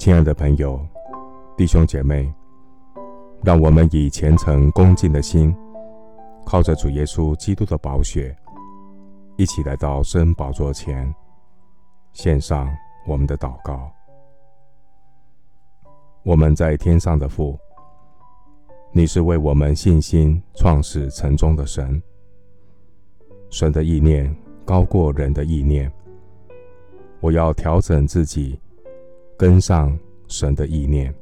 亲爱的朋友、弟兄姐妹，让我们以虔诚恭敬的心，靠着主耶稣基督的宝血，一起来到圣宝座前，献上我们的祷告。我们在天上的父，你是为我们信心创始成终的神。神的意念高过人的意念，我要调整自己。跟上神的意念，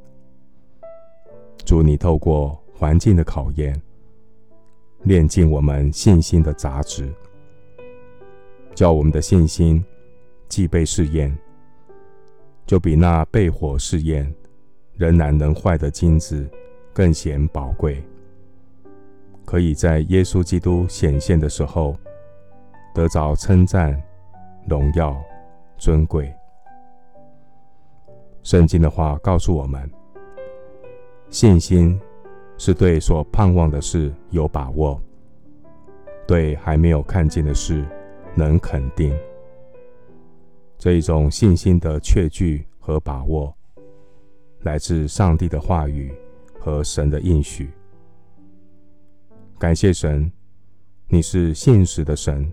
祝，你透过环境的考验，炼净我们信心的杂质，叫我们的信心既被试验，就比那被火试验仍然能坏的金子更显宝贵，可以在耶稣基督显现的时候得着称赞、荣耀、尊贵。圣经的话告诉我们：信心是对所盼望的事有把握，对还没有看见的事能肯定。这一种信心的确据和把握，来自上帝的话语和神的应许。感谢神，你是信实的神，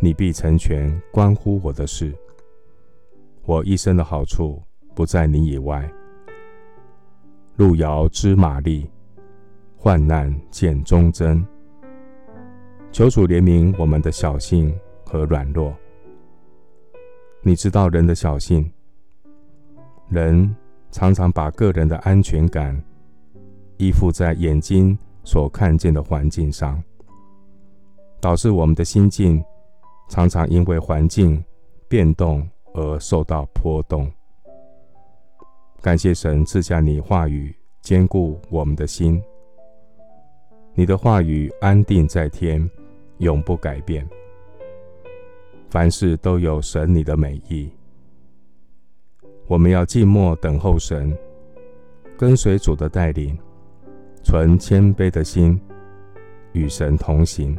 你必成全关乎我的事。我一生的好处。不在你以外。路遥知马力，患难见忠贞。求主怜悯我们的小信和软弱。你知道人的小信，人常常把个人的安全感依附在眼睛所看见的环境上，导致我们的心境常常因为环境变动而受到波动。感谢神赐下你话语，坚固我们的心。你的话语安定在天，永不改变。凡事都有神你的美意。我们要静默等候神，跟随主的带领，存谦卑的心，与神同行。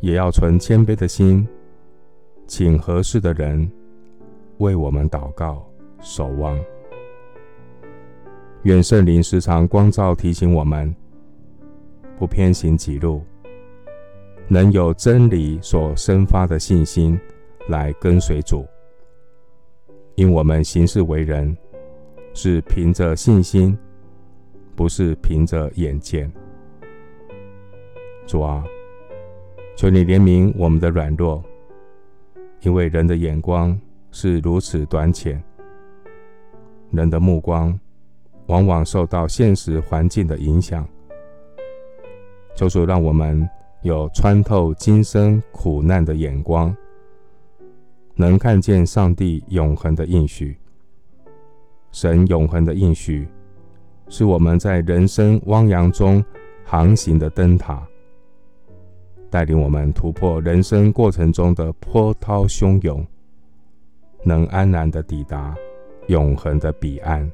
也要存谦卑的心，请合适的人为我们祷告、守望。愿圣灵时常光照提醒我们，不偏行己路，能有真理所生发的信心来跟随主。因我们行事为人是凭着信心，不是凭着眼见。主啊，求你怜悯我们的软弱，因为人的眼光是如此短浅，人的目光。往往受到现实环境的影响，就是让我们有穿透今生苦难的眼光，能看见上帝永恒的应许。神永恒的应许，是我们在人生汪洋中航行的灯塔，带领我们突破人生过程中的波涛汹涌，能安然的抵达永恒的彼岸。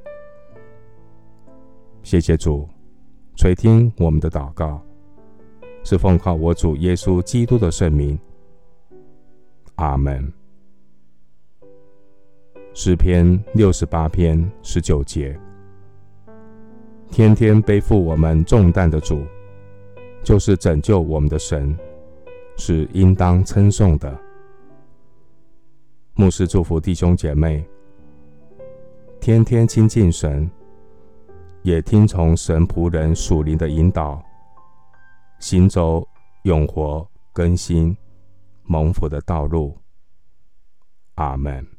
谢谢主垂听我们的祷告，是奉靠我主耶稣基督的圣名。阿门。诗篇六十八篇十九节：天天背负我们重担的主，就是拯救我们的神，是应当称颂的。牧师祝福弟兄姐妹，天天亲近神。也听从神仆人属灵的引导，行走永活更新蒙福的道路。阿门。